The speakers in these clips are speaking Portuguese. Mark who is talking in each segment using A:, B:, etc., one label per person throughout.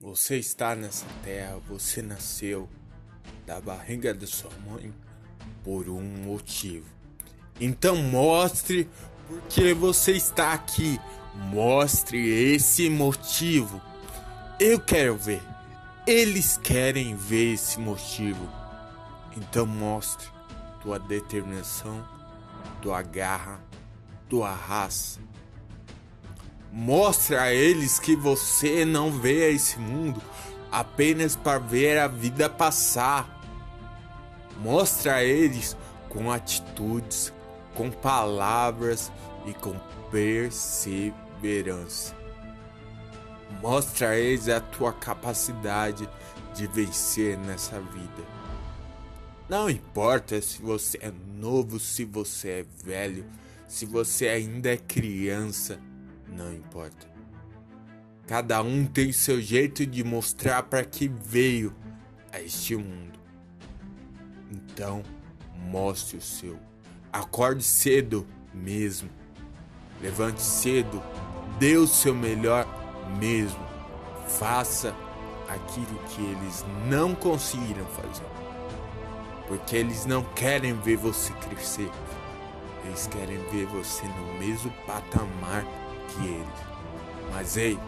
A: Você está nessa terra, você nasceu da barriga da sua mãe por um motivo. Então mostre porque você está aqui. Mostre esse motivo. Eu quero ver. Eles querem ver esse motivo. Então mostre tua determinação, tua garra, tua raça. Mostre a eles que você não vê esse mundo apenas para ver a vida passar. Mostre a eles com atitudes, com palavras e com perseverança. Mostre a eles a tua capacidade de vencer nessa vida. Não importa se você é novo, se você é velho, se você ainda é criança, não importa. Cada um tem seu jeito de mostrar para que veio a este mundo. Então, mostre o seu. Acorde cedo mesmo. Levante cedo. Dê o seu melhor mesmo. Faça aquilo que eles não conseguiram fazer. Porque eles não querem ver você crescer. Eles querem ver você no mesmo patamar que eles. Mas ei,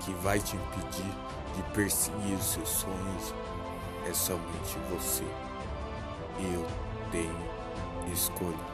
A: que vai te impedir de perseguir os seus sonhos é somente você. Eu tenho escolha.